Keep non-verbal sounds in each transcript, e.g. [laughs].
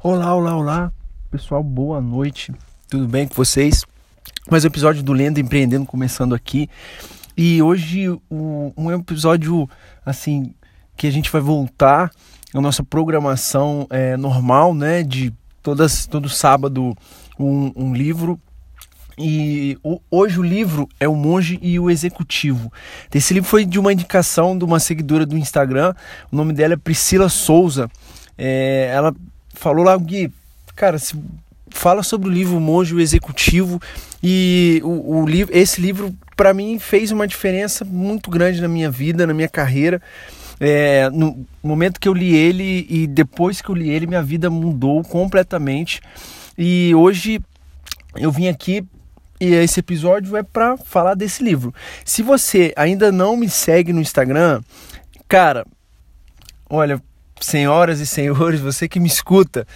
Olá, olá, olá, pessoal, boa noite, tudo bem com vocês? Mais um episódio do Lendo Empreendendo começando aqui e hoje um, episódio assim que a gente vai voltar à nossa programação é, normal, né? De todas, todo sábado um, um livro e hoje o livro é O Monge e o Executivo. Esse livro foi de uma indicação de uma seguidora do Instagram. O nome dela é Priscila Souza. É, ela falou lá, Gui, cara, se, fala sobre o livro Monge o Executivo e o, o livro, esse livro para mim fez uma diferença muito grande na minha vida, na minha carreira. É, no momento que eu li ele e depois que eu li ele, minha vida mudou completamente. E hoje eu vim aqui e esse episódio é para falar desse livro. Se você ainda não me segue no Instagram, cara, olha, senhoras e senhores, você que me escuta,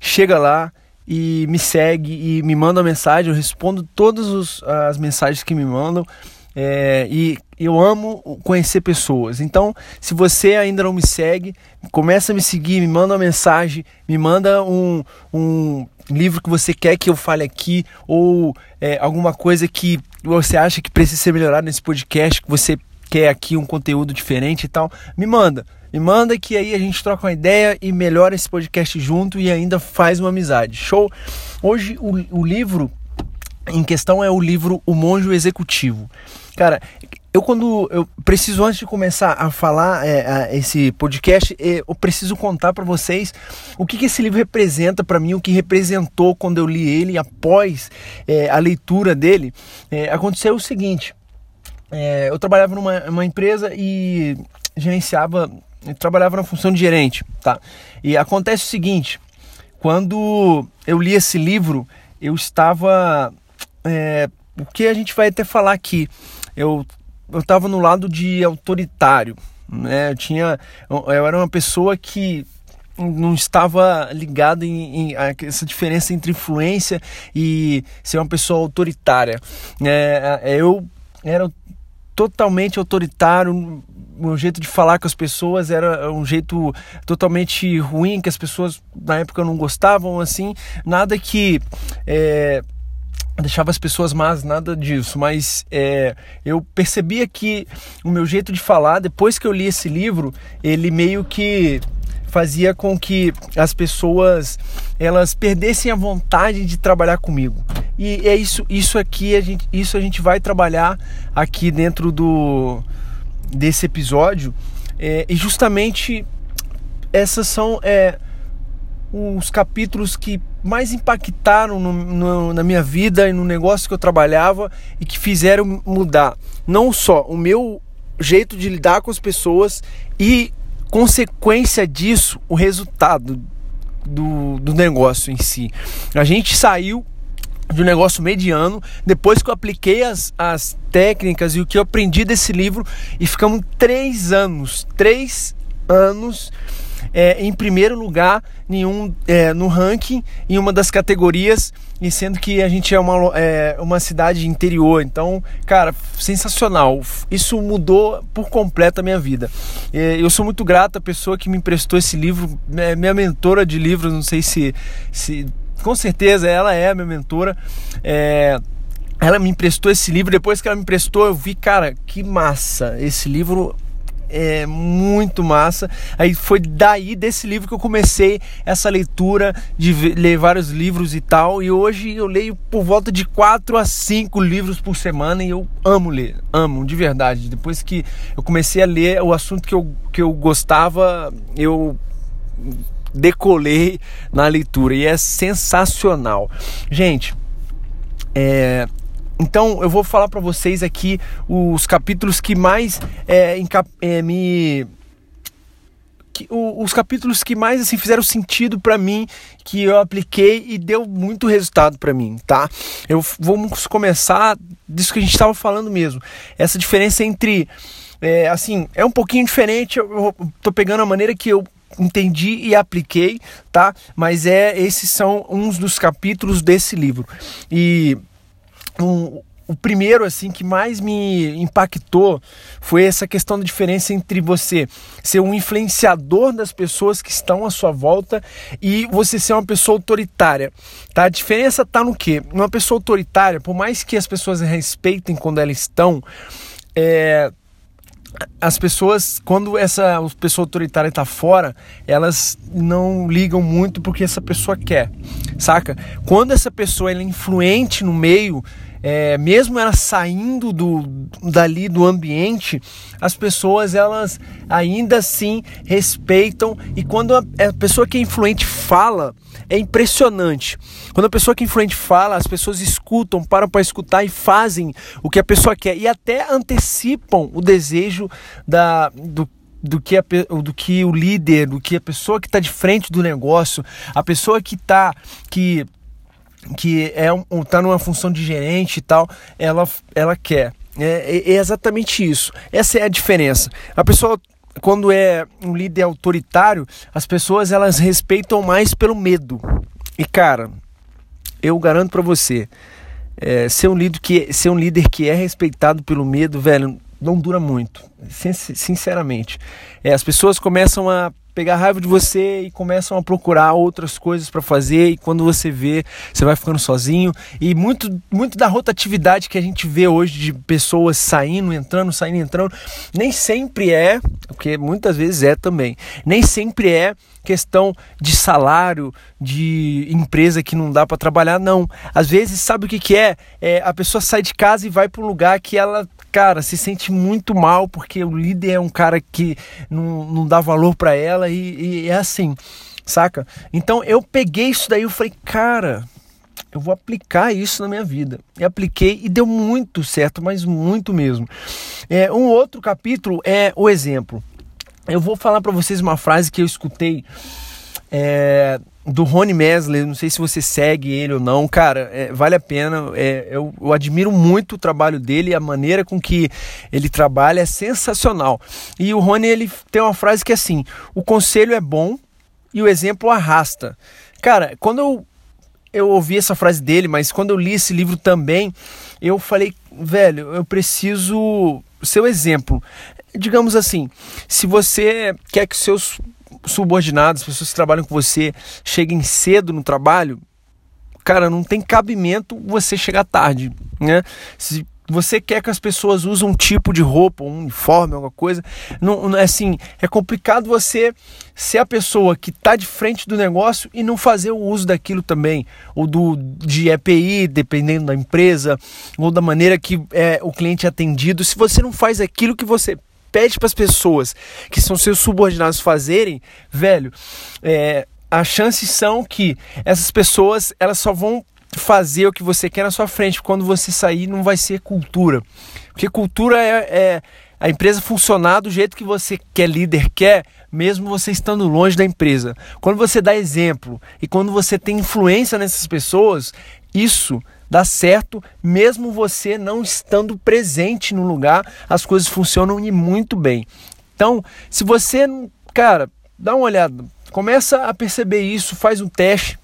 chega lá e me segue e me manda uma mensagem. Eu respondo todas as mensagens que me mandam. É, e eu amo conhecer pessoas. Então, se você ainda não me segue, começa a me seguir, me manda uma mensagem, me manda um, um livro que você quer que eu fale aqui, ou é, alguma coisa que você acha que precisa ser melhorado nesse podcast, que você quer aqui um conteúdo diferente e tal, me manda. Me manda que aí a gente troca uma ideia e melhora esse podcast junto e ainda faz uma amizade. Show? Hoje o, o livro em questão é o livro O Monge Executivo. Cara, eu quando eu preciso antes de começar a falar é, a, esse podcast, é, eu preciso contar para vocês o que, que, esse livro representa para mim, o que representou quando eu li ele após é, a leitura dele. É, aconteceu o seguinte: é, eu trabalhava numa empresa e gerenciava trabalhava na função de gerente, tá? E acontece o seguinte, quando eu li esse livro, eu estava, é, o que a gente vai até falar aqui, eu eu estava no lado de autoritário, né? Eu tinha, eu era uma pessoa que não estava ligado em, em, essa diferença entre influência e ser uma pessoa autoritária. É eu era totalmente autoritário, meu jeito de falar com as pessoas era um jeito totalmente ruim, que as pessoas na época não gostavam, assim, nada que é, deixava as pessoas más, nada disso, mas é, eu percebia que o meu jeito de falar, depois que eu li esse livro, ele meio que fazia com que as pessoas elas perdessem a vontade de trabalhar comigo. E é isso, isso aqui a gente, isso a gente vai trabalhar aqui dentro do desse episódio. É, e justamente essas são é, os capítulos que mais impactaram no, no, na minha vida e no negócio que eu trabalhava e que fizeram mudar não só o meu jeito de lidar com as pessoas e consequência disso o resultado do, do negócio em si. A gente saiu de um negócio mediano, depois que eu apliquei as, as técnicas e o que eu aprendi desse livro, e ficamos três anos, três anos é, em primeiro lugar nenhum, é, no ranking em uma das categorias, e sendo que a gente é uma, é, uma cidade interior. Então, cara, sensacional. Isso mudou por completo a minha vida. É, eu sou muito grato à pessoa que me emprestou esse livro, é, minha mentora de livros, não sei se, se com certeza ela é a minha mentora. É, ela me emprestou esse livro. Depois que ela me emprestou, eu vi, cara, que massa. Esse livro é muito massa. Aí foi daí desse livro que eu comecei essa leitura de ler vários livros e tal. E hoje eu leio por volta de 4 a 5 livros por semana e eu amo ler, amo de verdade. Depois que eu comecei a ler o assunto que eu, que eu gostava, eu decolei na leitura e é sensacional. Gente, é, então eu vou falar para vocês aqui os capítulos que mais é, é, me que, o, os capítulos que mais assim fizeram sentido para mim, que eu apliquei e deu muito resultado para mim, tá? Eu vamos começar disso que a gente estava falando mesmo. Essa diferença entre é, assim, é um pouquinho diferente, eu, eu tô pegando a maneira que eu entendi e apliquei, tá? Mas é esses são uns dos capítulos desse livro. E um, o primeiro assim que mais me impactou foi essa questão da diferença entre você ser um influenciador das pessoas que estão à sua volta e você ser uma pessoa autoritária. Tá? A diferença está no que? Uma pessoa autoritária, por mais que as pessoas respeitem quando elas estão, é, as pessoas, quando essa pessoa autoritária está fora, elas não ligam muito porque essa pessoa quer, saca? Quando essa pessoa é influente no meio, é, mesmo ela saindo do, dali do ambiente, as pessoas elas ainda assim respeitam e quando a, a pessoa que é influente fala, é impressionante. Quando a pessoa que é influente fala, as pessoas escutam, param para escutar e fazem o que a pessoa quer e até antecipam o desejo da, do do que, a, do que o líder, do que a pessoa que está de frente do negócio, a pessoa que está que que é um, tá numa função de gerente e tal, ela, ela quer. É, é, é exatamente isso. Essa é a diferença. A pessoa quando é um líder autoritário, as pessoas elas respeitam mais pelo medo. E cara, eu garanto para você, é, ser um líder que ser um líder que é respeitado pelo medo, velho, não dura muito, sinceramente. É, as pessoas começam a pegar raiva de você e começam a procurar outras coisas para fazer e quando você vê, você vai ficando sozinho e muito muito da rotatividade que a gente vê hoje de pessoas saindo, entrando, saindo, entrando, nem sempre é, porque muitas vezes é também. Nem sempre é questão de salário, de empresa que não dá para trabalhar, não. Às vezes, sabe o que, que é? é? A pessoa sai de casa e vai para um lugar que ela cara, se sente muito mal porque o líder é um cara que não, não dá valor para ela e, e é assim, saca? Então eu peguei isso daí e falei, cara, eu vou aplicar isso na minha vida. E apliquei e deu muito certo, mas muito mesmo. É, um outro capítulo é o exemplo. Eu vou falar para vocês uma frase que eu escutei é, do Rony Mesler, não sei se você segue ele ou não, cara, é, vale a pena. É, eu, eu, admiro muito o trabalho dele, a maneira com que ele trabalha é sensacional. E o Rony ele tem uma frase que é assim: o conselho é bom e o exemplo arrasta. Cara, quando eu, eu ouvi essa frase dele, mas quando eu li esse livro também, eu falei, velho, eu preciso ser o exemplo. Digamos assim, se você quer que seus subordinados, pessoas que trabalham com você, cheguem cedo no trabalho, cara, não tem cabimento você chegar tarde, né? Se você quer que as pessoas usem um tipo de roupa, um uniforme, alguma coisa, não, não é assim, é complicado você ser a pessoa que está de frente do negócio e não fazer o uso daquilo também, ou do de EPI, dependendo da empresa, ou da maneira que é, o cliente é atendido. Se você não faz aquilo que você pede para as pessoas que são seus subordinados fazerem, velho, é, as chances são que essas pessoas elas só vão fazer o que você quer na sua frente. Quando você sair, não vai ser cultura. Porque cultura é, é a empresa funcionar do jeito que você quer, líder quer, mesmo você estando longe da empresa. Quando você dá exemplo e quando você tem influência nessas pessoas, isso dá certo, mesmo você não estando presente no lugar, as coisas funcionam e muito bem. Então, se você, cara, dá uma olhada, começa a perceber isso, faz um teste,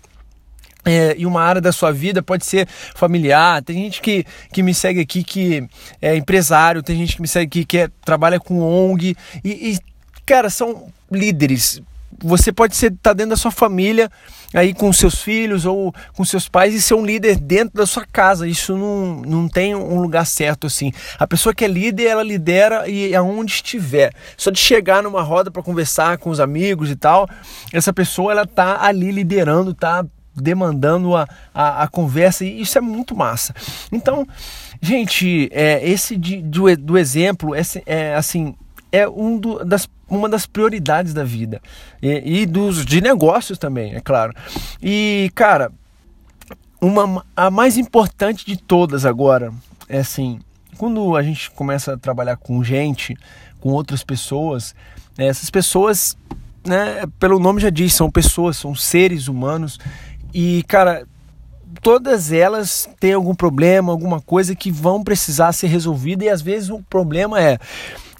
é, e uma área da sua vida pode ser familiar. Tem gente que, que me segue aqui que é empresário, tem gente que me segue aqui que é, trabalha com ONG. E, e, cara, são líderes. Você pode estar tá dentro da sua família, aí com seus filhos ou com seus pais e ser um líder dentro da sua casa. Isso não, não tem um lugar certo assim. A pessoa que é líder, ela lidera e aonde estiver. Só de chegar numa roda para conversar com os amigos e tal, essa pessoa ela tá ali liderando, tá demandando a, a, a conversa e isso é muito massa. Então, gente, é, esse de, do, do exemplo, esse, é assim, é um do, das uma das prioridades da vida. E, e, dos de negócios também, é claro. E cara, uma a mais importante de todas agora é assim, quando a gente começa a trabalhar com gente, com outras pessoas, né, essas pessoas, né, pelo nome já diz, são pessoas, são seres humanos. E cara, todas elas têm algum problema, alguma coisa que vão precisar ser resolvida. E às vezes o problema é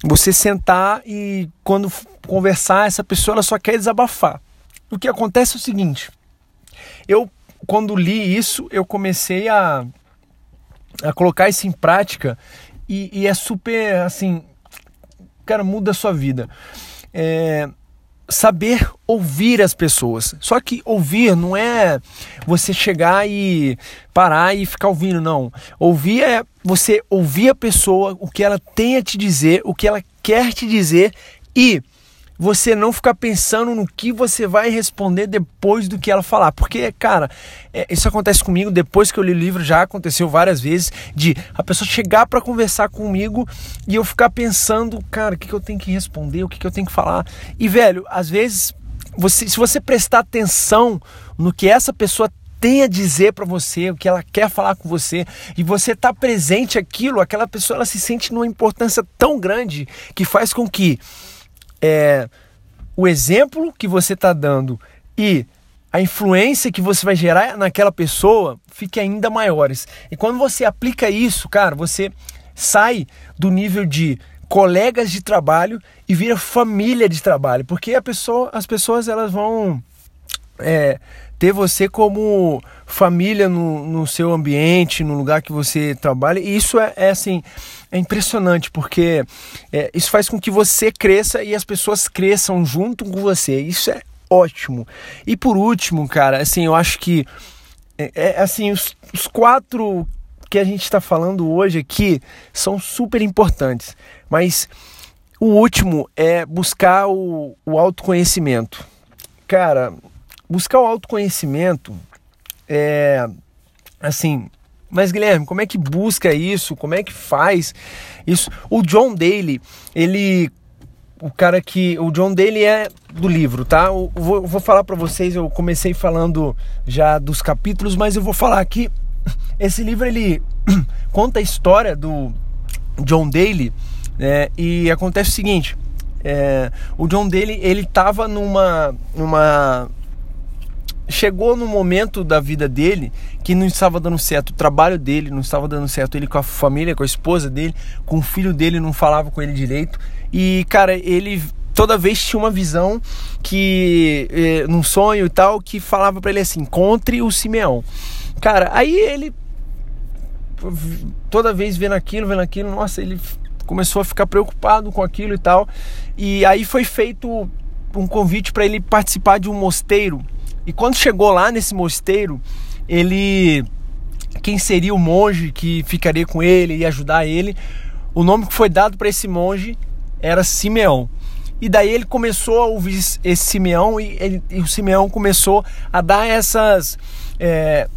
você sentar e quando conversar, essa pessoa ela só quer desabafar. O que acontece é o seguinte: eu, quando li isso, eu comecei a, a colocar isso em prática e, e é super assim, cara, muda a sua vida. É, saber ouvir as pessoas. Só que ouvir não é você chegar e parar e ficar ouvindo, não. Ouvir é você ouvir a pessoa, o que ela tem a te dizer, o que ela quer te dizer e você não ficar pensando no que você vai responder depois do que ela falar. Porque, cara, é, isso acontece comigo depois que eu li o livro, já aconteceu várias vezes, de a pessoa chegar para conversar comigo e eu ficar pensando, cara, o que, que eu tenho que responder, o que, que eu tenho que falar. E, velho, às vezes, você, se você prestar atenção no que essa pessoa tem a dizer para você, o que ela quer falar com você, e você tá presente aquilo, aquela pessoa ela se sente numa importância tão grande que faz com que é, o exemplo que você está dando e a influência que você vai gerar naquela pessoa fique ainda maiores. E quando você aplica isso, cara, você sai do nível de colegas de trabalho e vira família de trabalho, porque a pessoa, as pessoas elas vão é, ter você como família no, no seu ambiente, no lugar que você trabalha. E isso é, é assim, é impressionante, porque é, isso faz com que você cresça e as pessoas cresçam junto com você. Isso é ótimo. E por último, cara, assim, eu acho que é, é assim, os, os quatro que a gente está falando hoje aqui são super importantes. Mas o último é buscar o, o autoconhecimento. Cara, buscar o autoconhecimento é assim, mas Guilherme, como é que busca isso? Como é que faz isso? O John Daly, ele o cara que o John Daly é do livro, tá? Eu vou, vou falar para vocês, eu comecei falando já dos capítulos, mas eu vou falar aqui. [laughs] Esse livro ele [clears throat] conta a história do John Daly, né? E acontece o seguinte: é, o John Daly ele tava numa numa chegou no momento da vida dele que não estava dando certo o trabalho dele, não estava dando certo ele com a família, com a esposa dele, com o filho dele, não falava com ele direito. E, cara, ele toda vez tinha uma visão que, eh, num sonho e tal, que falava para ele assim: encontre o Simeão. Cara, aí ele, toda vez vendo aquilo, vendo aquilo, nossa, ele começou a ficar preocupado com aquilo e tal. E aí foi feito um convite para ele participar de um mosteiro e quando chegou lá nesse mosteiro, ele quem seria o monge que ficaria com ele e ajudar ele, o nome que foi dado para esse monge era Simeão. E daí ele começou a ouvir esse Simeão e, ele, e o Simeão começou a dar essas é,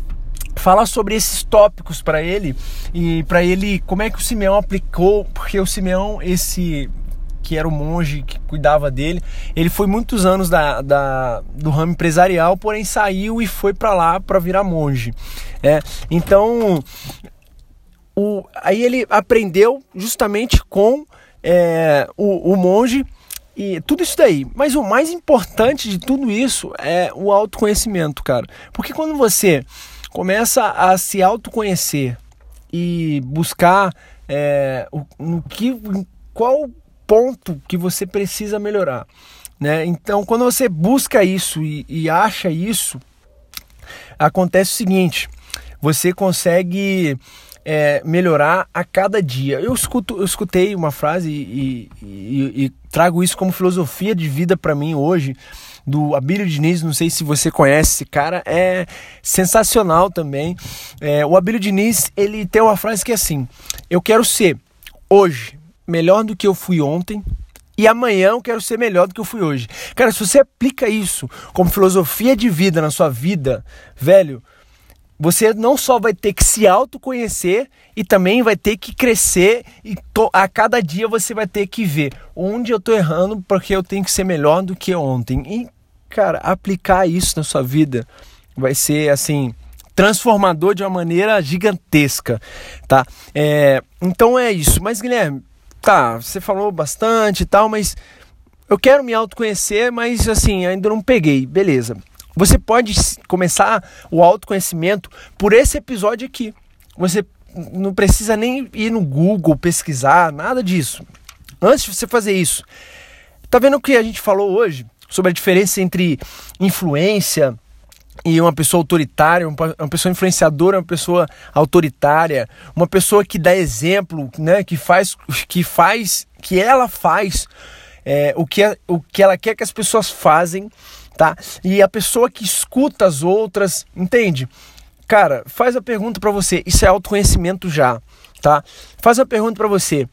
falar sobre esses tópicos para ele e para ele como é que o Simeão aplicou, porque o Simeão esse que era o monge que cuidava dele. Ele foi muitos anos da, da do ramo empresarial, porém saiu e foi para lá para virar monge. É, então, o, aí ele aprendeu justamente com é, o, o monge e tudo isso daí. Mas o mais importante de tudo isso é o autoconhecimento, cara. Porque quando você começa a se autoconhecer e buscar é, o, no que, qual ponto que você precisa melhorar. Né? Então, quando você busca isso e, e acha isso, acontece o seguinte: você consegue é, melhorar a cada dia. Eu, escuto, eu escutei uma frase e, e, e trago isso como filosofia de vida para mim hoje do Abílio Diniz, não sei se você conhece esse cara, é sensacional também. É, o Abílio Diniz, ele tem uma frase que é assim: Eu quero ser hoje melhor do que eu fui ontem e amanhã eu quero ser melhor do que eu fui hoje. Cara, se você aplica isso como filosofia de vida na sua vida, velho, você não só vai ter que se autoconhecer e também vai ter que crescer e a cada dia você vai ter que ver onde eu tô errando porque eu tenho que ser melhor do que ontem. E, cara, aplicar isso na sua vida vai ser assim transformador de uma maneira gigantesca, tá? É, então é isso. Mas Guilherme, tá, você falou bastante e tal, mas eu quero me autoconhecer, mas assim, ainda não peguei. Beleza. Você pode começar o autoconhecimento por esse episódio aqui. Você não precisa nem ir no Google pesquisar, nada disso. Antes de você fazer isso, tá vendo o que a gente falou hoje sobre a diferença entre influência e uma pessoa autoritária, uma pessoa influenciadora, uma pessoa autoritária, uma pessoa que dá exemplo, né, que faz, que faz, que ela faz é, o, que, o que ela quer que as pessoas fazem, tá? E a pessoa que escuta as outras, entende? Cara, faz a pergunta para você, isso é autoconhecimento já, tá? Faz a pergunta para você,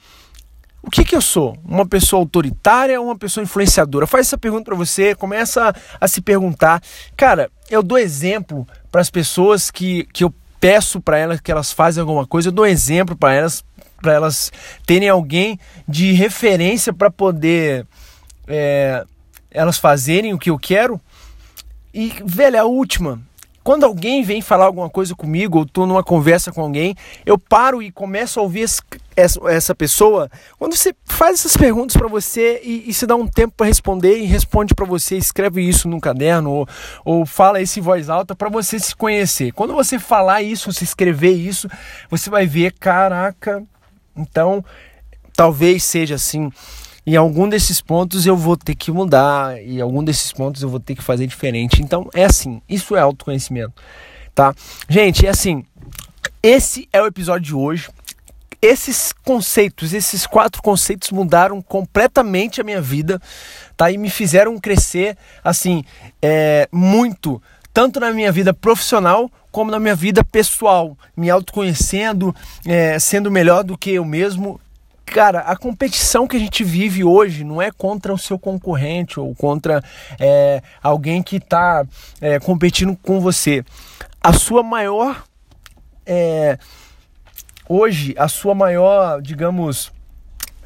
o que, que eu sou? Uma pessoa autoritária ou uma pessoa influenciadora? Faz essa pergunta para você, começa a, a, se perguntar. Cara, eu dou exemplo para as pessoas que, que eu peço para elas que elas fazem alguma coisa, eu dou exemplo para elas, para elas terem alguém de referência para poder é, elas fazerem o que eu quero. E, velho, a última, quando alguém vem falar alguma coisa comigo, ou estou numa conversa com alguém, eu paro e começo a ouvir essa, essa pessoa. Quando você faz essas perguntas para você e, e, se dá um tempo para responder e responde para você, escreve isso num caderno ou, ou fala isso em voz alta para você se conhecer. Quando você falar isso, se escrever isso, você vai ver, caraca, então talvez seja assim em algum desses pontos eu vou ter que mudar, e algum desses pontos eu vou ter que fazer diferente. Então é assim, isso é autoconhecimento, tá? Gente, é assim, esse é o episódio de hoje. Esses conceitos, esses quatro conceitos mudaram completamente a minha vida, tá? E me fizeram crescer, assim, é, muito, tanto na minha vida profissional como na minha vida pessoal, me autoconhecendo, é, sendo melhor do que eu mesmo cara, a competição que a gente vive hoje não é contra o seu concorrente ou contra é, alguém que está é, competindo com você. A sua maior. É, hoje, a sua maior, digamos,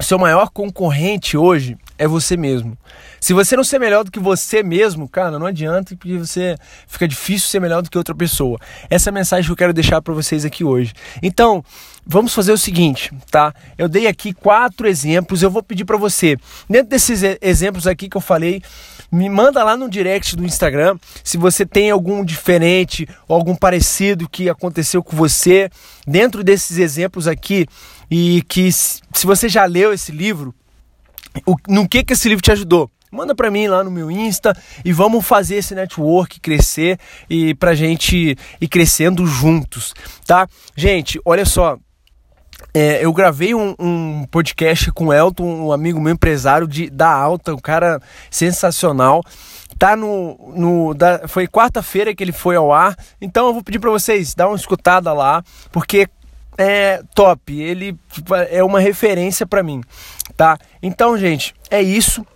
seu maior concorrente hoje é você mesmo. Se você não ser melhor do que você mesmo, cara, não adianta porque você fica difícil ser melhor do que outra pessoa. Essa é a mensagem que eu quero deixar para vocês aqui hoje. Então, vamos fazer o seguinte, tá? Eu dei aqui quatro exemplos, eu vou pedir para você, dentro desses exemplos aqui que eu falei, me manda lá no direct do Instagram se você tem algum diferente ou algum parecido que aconteceu com você dentro desses exemplos aqui e que se você já leu esse livro, o, no que que esse livro te ajudou? Manda para mim lá no meu Insta e vamos fazer esse network crescer e pra gente ir crescendo juntos, tá? Gente, olha só, é, eu gravei um, um, podcast com o Elton, um amigo meu empresário de, da alta, um cara sensacional. Tá no. no da, foi quarta-feira que ele foi ao ar. Então eu vou pedir para vocês dar uma escutada lá, porque é top. Ele tipo, é uma referência para mim, tá? Então, gente, é isso.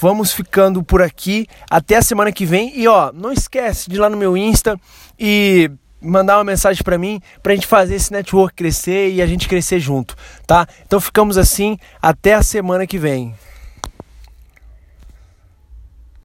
Vamos ficando por aqui até a semana que vem. E ó, não esquece de ir lá no meu Insta e mandar uma mensagem para mim pra gente fazer esse network crescer e a gente crescer junto, tá? Então ficamos assim até a semana que vem.